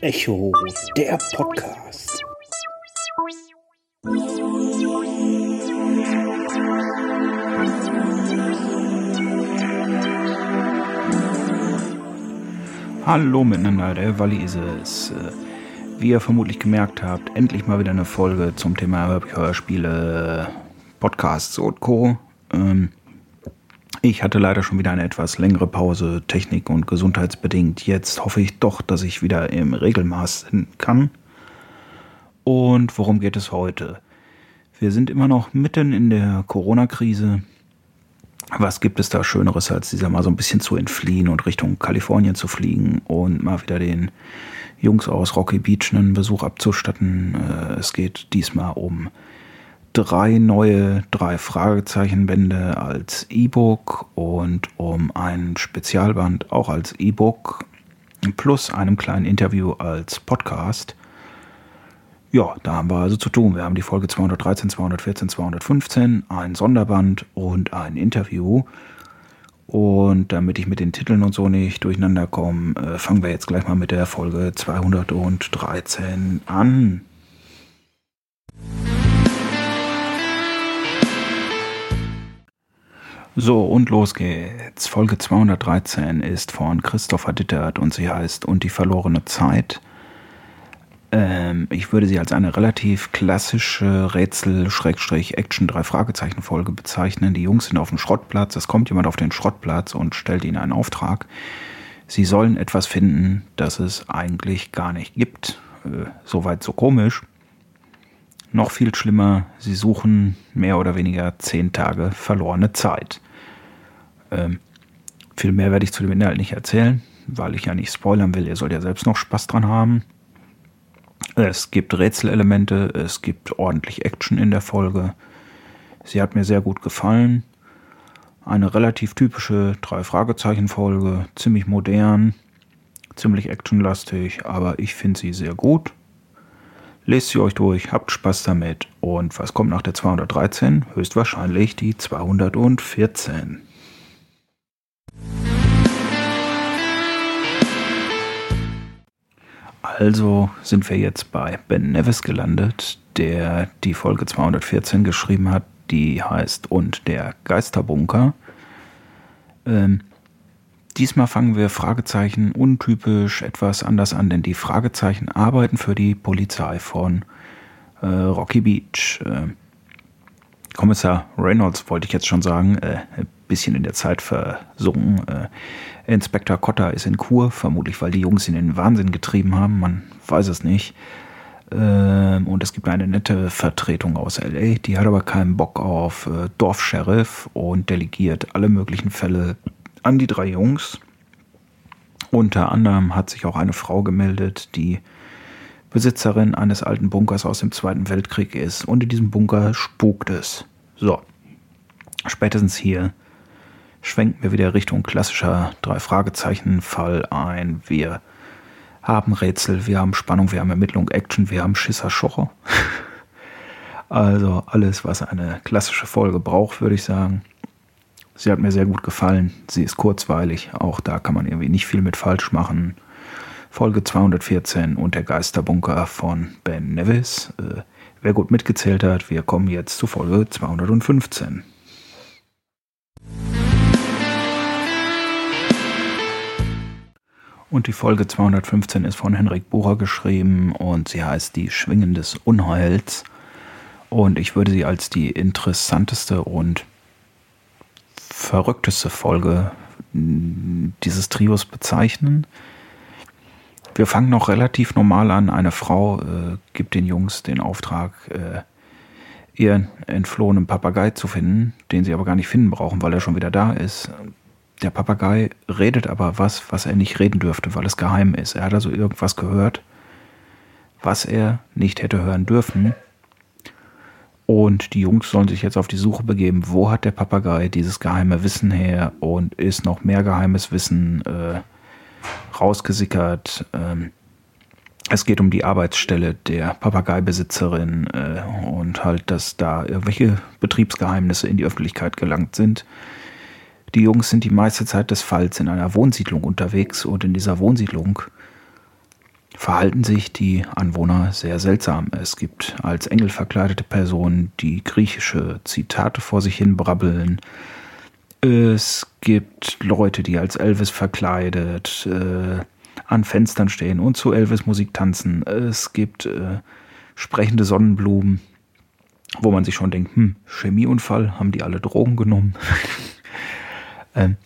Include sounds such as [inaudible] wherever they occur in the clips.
Echo, der Podcast. Hallo miteinander, der Walli ist es. Äh, wie ihr vermutlich gemerkt habt, endlich mal wieder eine Folge zum Thema Hörspiele, Podcasts und Co. Ähm, ich hatte leider schon wieder eine etwas längere Pause, technik- und gesundheitsbedingt. Jetzt hoffe ich doch, dass ich wieder im Regelmaß hin kann. Und worum geht es heute? Wir sind immer noch mitten in der Corona-Krise. Was gibt es da Schöneres, als dieser mal so ein bisschen zu entfliehen und Richtung Kalifornien zu fliegen und mal wieder den Jungs aus Rocky Beach einen Besuch abzustatten? Äh, es geht diesmal um drei neue drei Fragezeichen Bände als E-Book und um ein Spezialband auch als E-Book plus einem kleinen Interview als Podcast. Ja, da haben wir also zu tun. Wir haben die Folge 213, 214, 215, ein Sonderband und ein Interview. Und damit ich mit den Titeln und so nicht durcheinander komme, äh, fangen wir jetzt gleich mal mit der Folge 213 an. So, und los geht's. Folge 213 ist von Christopher Dittert und sie heißt Und die verlorene Zeit. Ähm, ich würde sie als eine relativ klassische Rätsel-Action-3-Fragezeichen-Folge bezeichnen. Die Jungs sind auf dem Schrottplatz, es kommt jemand auf den Schrottplatz und stellt ihnen einen Auftrag. Sie sollen etwas finden, das es eigentlich gar nicht gibt. Äh, Soweit so komisch. Noch viel schlimmer, sie suchen mehr oder weniger zehn Tage verlorene Zeit. Ähm, viel mehr werde ich zu dem Inhalt nicht erzählen, weil ich ja nicht spoilern will. Ihr sollt ja selbst noch Spaß dran haben. Es gibt Rätselelemente, es gibt ordentlich Action in der Folge. Sie hat mir sehr gut gefallen. Eine relativ typische Drei-Fragezeichen-Folge, ziemlich modern, ziemlich actionlastig, aber ich finde sie sehr gut. Lest sie euch durch, habt Spaß damit. Und was kommt nach der 213? Höchstwahrscheinlich die 214. Also sind wir jetzt bei Ben Nevis gelandet, der die Folge 214 geschrieben hat, die heißt Und der Geisterbunker. Ähm, Diesmal fangen wir Fragezeichen untypisch etwas anders an, denn die Fragezeichen arbeiten für die Polizei von äh, Rocky Beach. Äh, Kommissar Reynolds wollte ich jetzt schon sagen, äh, ein bisschen in der Zeit versunken. Äh, Inspektor Cotter ist in Kur, vermutlich weil die Jungs ihn in den Wahnsinn getrieben haben, man weiß es nicht. Ähm, und es gibt eine nette Vertretung aus LA, die hat aber keinen Bock auf äh, Dorfsheriff und delegiert alle möglichen Fälle an die drei Jungs. Unter anderem hat sich auch eine Frau gemeldet, die Besitzerin eines alten Bunkers aus dem Zweiten Weltkrieg ist. Und in diesem Bunker spukt es. So, spätestens hier schwenken wir wieder Richtung klassischer Drei-Fragezeichen-Fall ein. Wir haben Rätsel, wir haben Spannung, wir haben Ermittlung, Action, wir haben Schisser Schocher. [laughs] also alles, was eine klassische Folge braucht, würde ich sagen. Sie hat mir sehr gut gefallen. Sie ist kurzweilig. Auch da kann man irgendwie nicht viel mit falsch machen. Folge 214 und der Geisterbunker von Ben Nevis. Äh, wer gut mitgezählt hat, wir kommen jetzt zu Folge 215. Und die Folge 215 ist von Henrik Bucher geschrieben und sie heißt Die Schwingen des Unheils. Und ich würde sie als die interessanteste und verrückteste Folge dieses Trios bezeichnen. Wir fangen noch relativ normal an. Eine Frau äh, gibt den Jungs den Auftrag, äh, ihren entflohenen Papagei zu finden, den sie aber gar nicht finden brauchen, weil er schon wieder da ist. Der Papagei redet aber was, was er nicht reden dürfte, weil es geheim ist. Er hat also irgendwas gehört, was er nicht hätte hören dürfen. Und die Jungs sollen sich jetzt auf die Suche begeben, wo hat der Papagei dieses geheime Wissen her? Und ist noch mehr geheimes Wissen äh, rausgesickert. Ähm, es geht um die Arbeitsstelle der Papageibesitzerin äh, und halt, dass da irgendwelche Betriebsgeheimnisse in die Öffentlichkeit gelangt sind, Die Jungs sind die meiste Zeit des Falls in einer Wohnsiedlung unterwegs. Und in dieser Wohnsiedlung verhalten sich die Anwohner sehr seltsam. Es gibt als Engel verkleidete Personen, die griechische Zitate vor sich hin brabbeln. Es gibt Leute, die als Elvis verkleidet äh, an Fenstern stehen und zu Elvis Musik tanzen. Es gibt äh, sprechende Sonnenblumen, wo man sich schon denkt, hm, Chemieunfall, haben die alle Drogen genommen? [laughs] Ähm,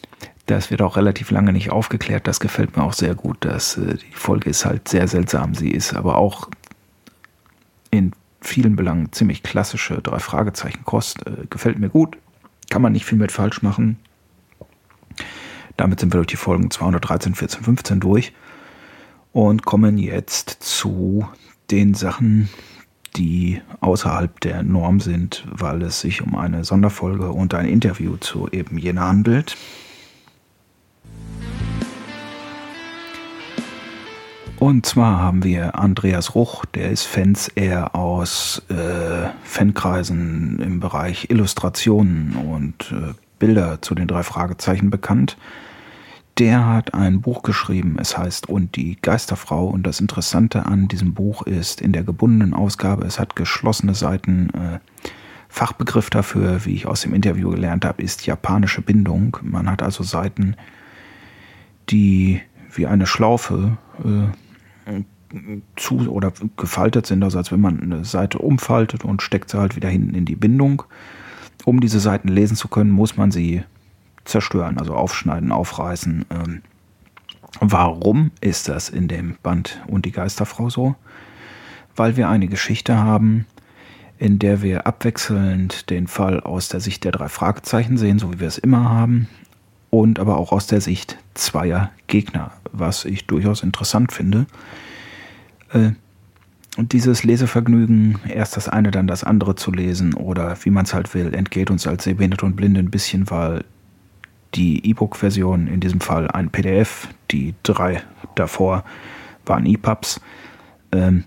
das wird auch relativ lange nicht aufgeklärt. Das gefällt mir auch sehr gut. Das, äh, die Folge ist halt sehr seltsam. Sie ist aber auch in vielen Belangen ziemlich klassische drei Fragezeichen Kost. Äh, gefällt mir gut. Kann man nicht viel mit falsch machen. Damit sind wir durch die Folgen 213, 14, 15 durch und kommen jetzt zu den Sachen, die außerhalb der Norm sind, weil es sich um eine Sonderfolge und ein Interview zu eben jener handelt. Und zwar haben wir Andreas Ruch, der ist Fans eher aus äh, Fankreisen im Bereich Illustrationen und äh, Bilder zu den drei Fragezeichen bekannt der hat ein Buch geschrieben, es heißt Und die Geisterfrau. Und das Interessante an diesem Buch ist, in der gebundenen Ausgabe, es hat geschlossene Seiten. Äh, Fachbegriff dafür, wie ich aus dem Interview gelernt habe, ist japanische Bindung. Man hat also Seiten, die wie eine Schlaufe äh, zu oder gefaltet sind, also als wenn man eine Seite umfaltet und steckt sie halt wieder hinten in die Bindung. Um diese Seiten lesen zu können, muss man sie zerstören, also aufschneiden, aufreißen. Ähm, warum ist das in dem Band und die Geisterfrau so? Weil wir eine Geschichte haben, in der wir abwechselnd den Fall aus der Sicht der drei Fragezeichen sehen, so wie wir es immer haben, und aber auch aus der Sicht zweier Gegner, was ich durchaus interessant finde. Äh, und dieses Lesevergnügen, erst das eine, dann das andere zu lesen oder wie man es halt will, entgeht uns als Sehbehinderte und Blinde ein bisschen, weil die E-Book-Version, in diesem Fall ein PDF, die drei davor waren EPUBs, ähm,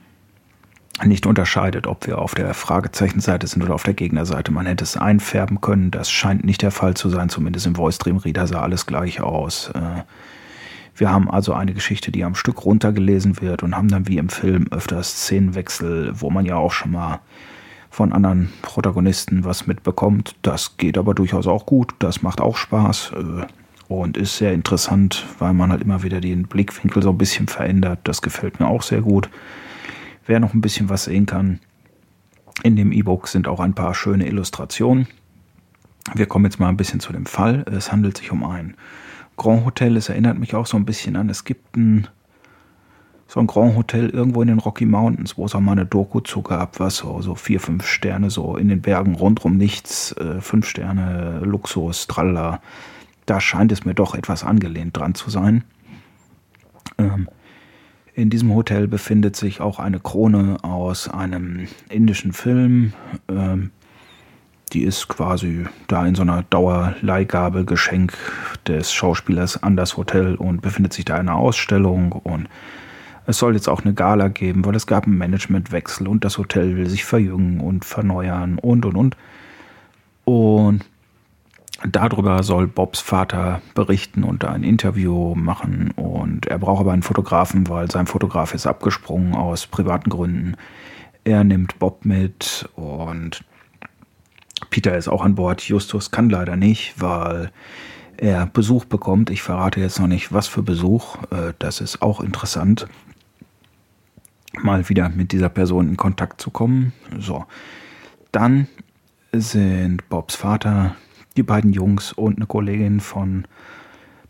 nicht unterscheidet, ob wir auf der Fragezeichenseite sind oder auf der Gegnerseite. Man hätte es einfärben können, das scheint nicht der Fall zu sein, zumindest im Voice Dream Reader sah alles gleich aus. Äh, wir haben also eine Geschichte, die am Stück runtergelesen wird und haben dann wie im Film öfters Szenenwechsel, wo man ja auch schon mal von anderen Protagonisten was mitbekommt. Das geht aber durchaus auch gut. Das macht auch Spaß äh, und ist sehr interessant, weil man halt immer wieder den Blickwinkel so ein bisschen verändert. Das gefällt mir auch sehr gut. Wer noch ein bisschen was sehen kann, in dem E-Book sind auch ein paar schöne Illustrationen. Wir kommen jetzt mal ein bisschen zu dem Fall. Es handelt sich um ein Grand Hotel. Es erinnert mich auch so ein bisschen an, es gibt ein so ein Grand Hotel irgendwo in den Rocky Mountains, wo es auch mal eine Doku zu gab, was so, so vier, fünf Sterne, so in den Bergen rundrum nichts, äh, fünf Sterne, Luxus, tralla. Da scheint es mir doch etwas angelehnt dran zu sein. Ähm, in diesem Hotel befindet sich auch eine Krone aus einem indischen Film. Ähm, die ist quasi da in so einer Dauerleihgabe Geschenk des Schauspielers an das Hotel und befindet sich da in einer Ausstellung und es soll jetzt auch eine Gala geben, weil es gab einen Managementwechsel und das Hotel will sich verjüngen und verneuern und und und. Und darüber soll Bobs Vater berichten und ein Interview machen. Und er braucht aber einen Fotografen, weil sein Fotograf ist abgesprungen aus privaten Gründen. Er nimmt Bob mit und Peter ist auch an Bord. Justus kann leider nicht, weil er Besuch bekommt. Ich verrate jetzt noch nicht, was für Besuch. Äh, das ist auch interessant mal wieder mit dieser Person in Kontakt zu kommen. So, dann sind Bobs Vater, die beiden Jungs und eine Kollegin von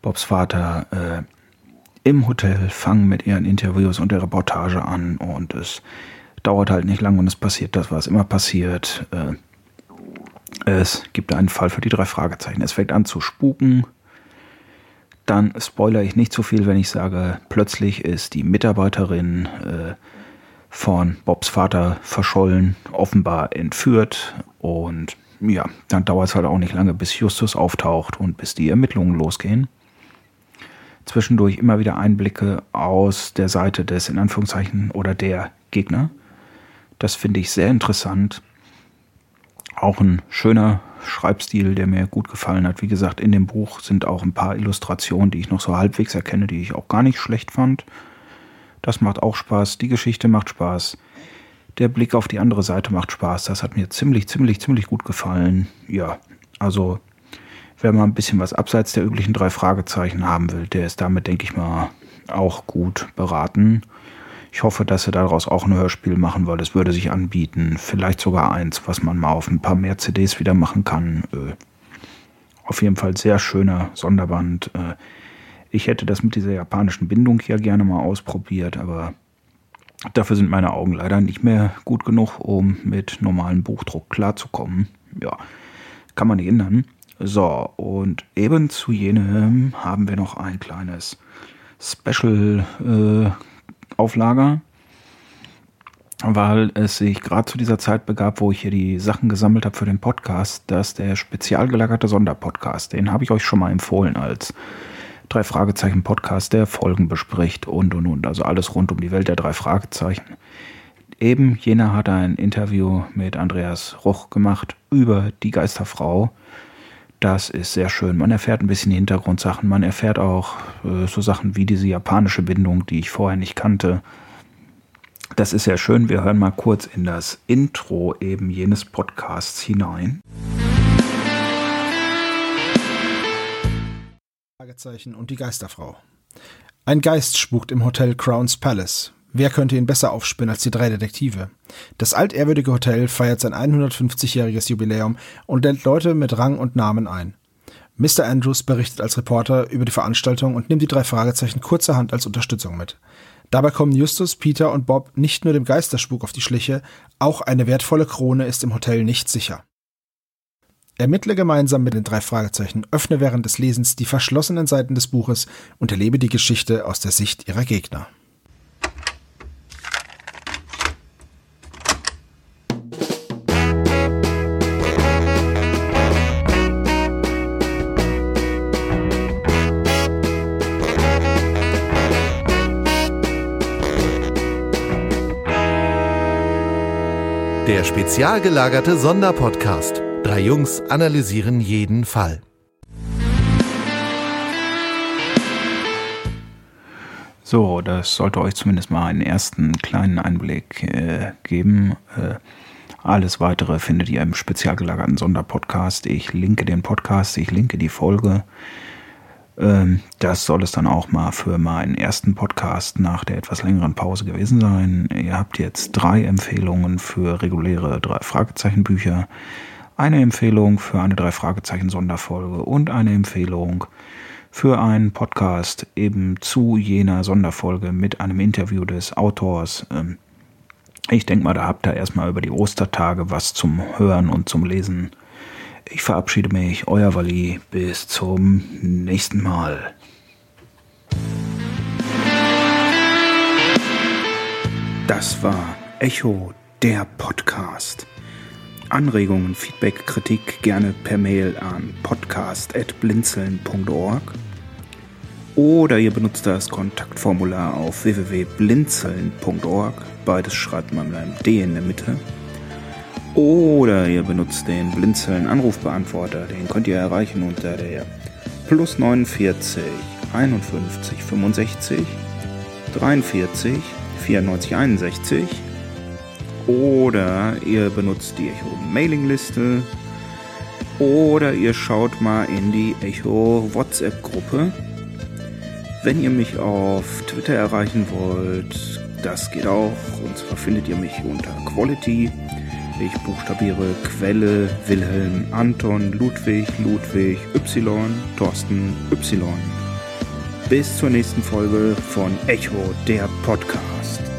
Bobs Vater äh, im Hotel, fangen mit ihren Interviews und der Reportage an und es dauert halt nicht lang und es passiert das, was immer passiert. Äh, es gibt einen Fall für die drei Fragezeichen. Es fängt an zu spuken. Dann spoilere ich nicht zu viel, wenn ich sage, plötzlich ist die Mitarbeiterin äh, von Bobs Vater verschollen, offenbar entführt. Und ja, dann dauert es halt auch nicht lange, bis Justus auftaucht und bis die Ermittlungen losgehen. Zwischendurch immer wieder Einblicke aus der Seite des, in Anführungszeichen, oder der Gegner. Das finde ich sehr interessant. Auch ein schöner Schreibstil, der mir gut gefallen hat. Wie gesagt, in dem Buch sind auch ein paar Illustrationen, die ich noch so halbwegs erkenne, die ich auch gar nicht schlecht fand. Das macht auch Spaß. Die Geschichte macht Spaß. Der Blick auf die andere Seite macht Spaß. Das hat mir ziemlich, ziemlich, ziemlich gut gefallen. Ja, also wer mal ein bisschen was abseits der üblichen drei Fragezeichen haben will, der ist damit, denke ich mal, auch gut beraten. Ich hoffe, dass sie daraus auch ein Hörspiel machen, weil es würde sich anbieten. Vielleicht sogar eins, was man mal auf ein paar mehr CDs wieder machen kann. Äh, auf jeden Fall sehr schöner Sonderband. Äh, ich hätte das mit dieser japanischen Bindung ja gerne mal ausprobiert, aber dafür sind meine Augen leider nicht mehr gut genug, um mit normalem Buchdruck klarzukommen. Ja, kann man nicht ändern. So, und eben zu jenem haben wir noch ein kleines Special äh, weil es sich gerade zu dieser Zeit begab, wo ich hier die Sachen gesammelt habe für den Podcast, dass der spezial gelagerte Sonderpodcast, den habe ich euch schon mal empfohlen als drei Fragezeichen Podcast, der Folgen bespricht und und und, also alles rund um die Welt der drei Fragezeichen. Eben jener hat ein Interview mit Andreas Ruch gemacht über die Geisterfrau. Das ist sehr schön. Man erfährt ein bisschen Hintergrundsachen. Man erfährt auch äh, so Sachen wie diese japanische Bindung, die ich vorher nicht kannte. Das ist sehr schön. Wir hören mal kurz in das Intro eben jenes Podcasts hinein. Fragezeichen und die Geisterfrau. Ein Geist spukt im Hotel Crown's Palace. Wer könnte ihn besser aufspinnen als die drei Detektive? Das altehrwürdige Hotel feiert sein 150-jähriges Jubiläum und lädt Leute mit Rang und Namen ein. Mr. Andrews berichtet als Reporter über die Veranstaltung und nimmt die drei Fragezeichen kurzerhand als Unterstützung mit. Dabei kommen Justus, Peter und Bob nicht nur dem Geisterspuk auf die Schliche, auch eine wertvolle Krone ist im Hotel nicht sicher. Ermittle gemeinsam mit den drei Fragezeichen, öffne während des Lesens die verschlossenen Seiten des Buches und erlebe die Geschichte aus der Sicht ihrer Gegner. Der spezial gelagerte Sonderpodcast. Drei Jungs analysieren jeden Fall. So, das sollte euch zumindest mal einen ersten kleinen Einblick äh, geben. Äh, alles weitere findet ihr im spezial gelagerten Sonderpodcast. Ich linke den Podcast, ich linke die Folge. Ähm, das soll es dann auch mal für meinen ersten Podcast nach der etwas längeren Pause gewesen sein. Ihr habt jetzt drei Empfehlungen für reguläre drei Fragezeichen Bücher, eine Empfehlung für eine drei Fragezeichen Sonderfolge und eine Empfehlung für einen Podcast eben zu jener Sonderfolge mit einem Interview des Autors. Ähm, ich denke mal, da habt ihr erstmal über die Ostertage was zum Hören und zum Lesen ich verabschiede mich, euer Wally, bis zum nächsten Mal. Das war Echo, der Podcast. Anregungen, Feedback, Kritik gerne per Mail an podcast.blinzeln.org oder ihr benutzt das Kontaktformular auf www.blinzeln.org. Beides schreibt man mit einem D in der Mitte. Oder ihr benutzt den Blinzeln Anrufbeantworter. Den könnt ihr erreichen unter der plus 49 51 65 43 94 61. Oder ihr benutzt die Echo Mailingliste. Oder ihr schaut mal in die Echo WhatsApp Gruppe. Wenn ihr mich auf Twitter erreichen wollt, das geht auch. Und zwar findet ihr mich unter Quality ich buchstabiere Quelle Wilhelm Anton Ludwig Ludwig Y Thorsten Y. Bis zur nächsten Folge von Echo, der Podcast.